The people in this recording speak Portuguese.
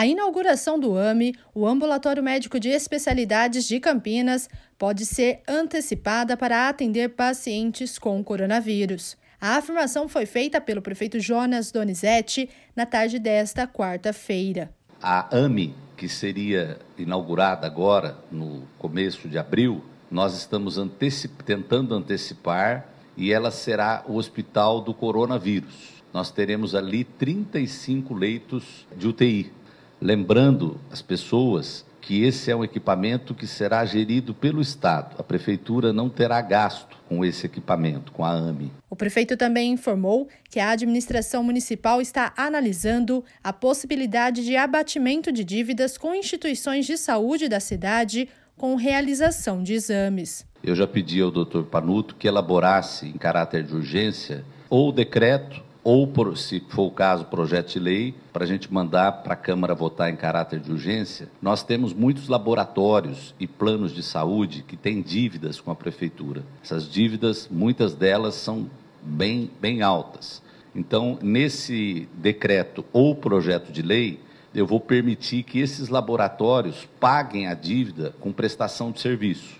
A inauguração do AME, o Ambulatório Médico de Especialidades de Campinas, pode ser antecipada para atender pacientes com coronavírus. A afirmação foi feita pelo prefeito Jonas Donizete na tarde desta quarta-feira. A AME, que seria inaugurada agora, no começo de abril, nós estamos antecip tentando antecipar e ela será o hospital do coronavírus. Nós teremos ali 35 leitos de UTI, Lembrando as pessoas que esse é um equipamento que será gerido pelo Estado. A Prefeitura não terá gasto com esse equipamento, com a AME. O prefeito também informou que a administração municipal está analisando a possibilidade de abatimento de dívidas com instituições de saúde da cidade com realização de exames. Eu já pedi ao doutor Panuto que elaborasse, em caráter de urgência, ou o decreto ou, por, se for o caso, projeto de lei, para a gente mandar para a Câmara votar em caráter de urgência. Nós temos muitos laboratórios e planos de saúde que têm dívidas com a Prefeitura. Essas dívidas, muitas delas são bem, bem altas. Então, nesse decreto ou projeto de lei, eu vou permitir que esses laboratórios paguem a dívida com prestação de serviço.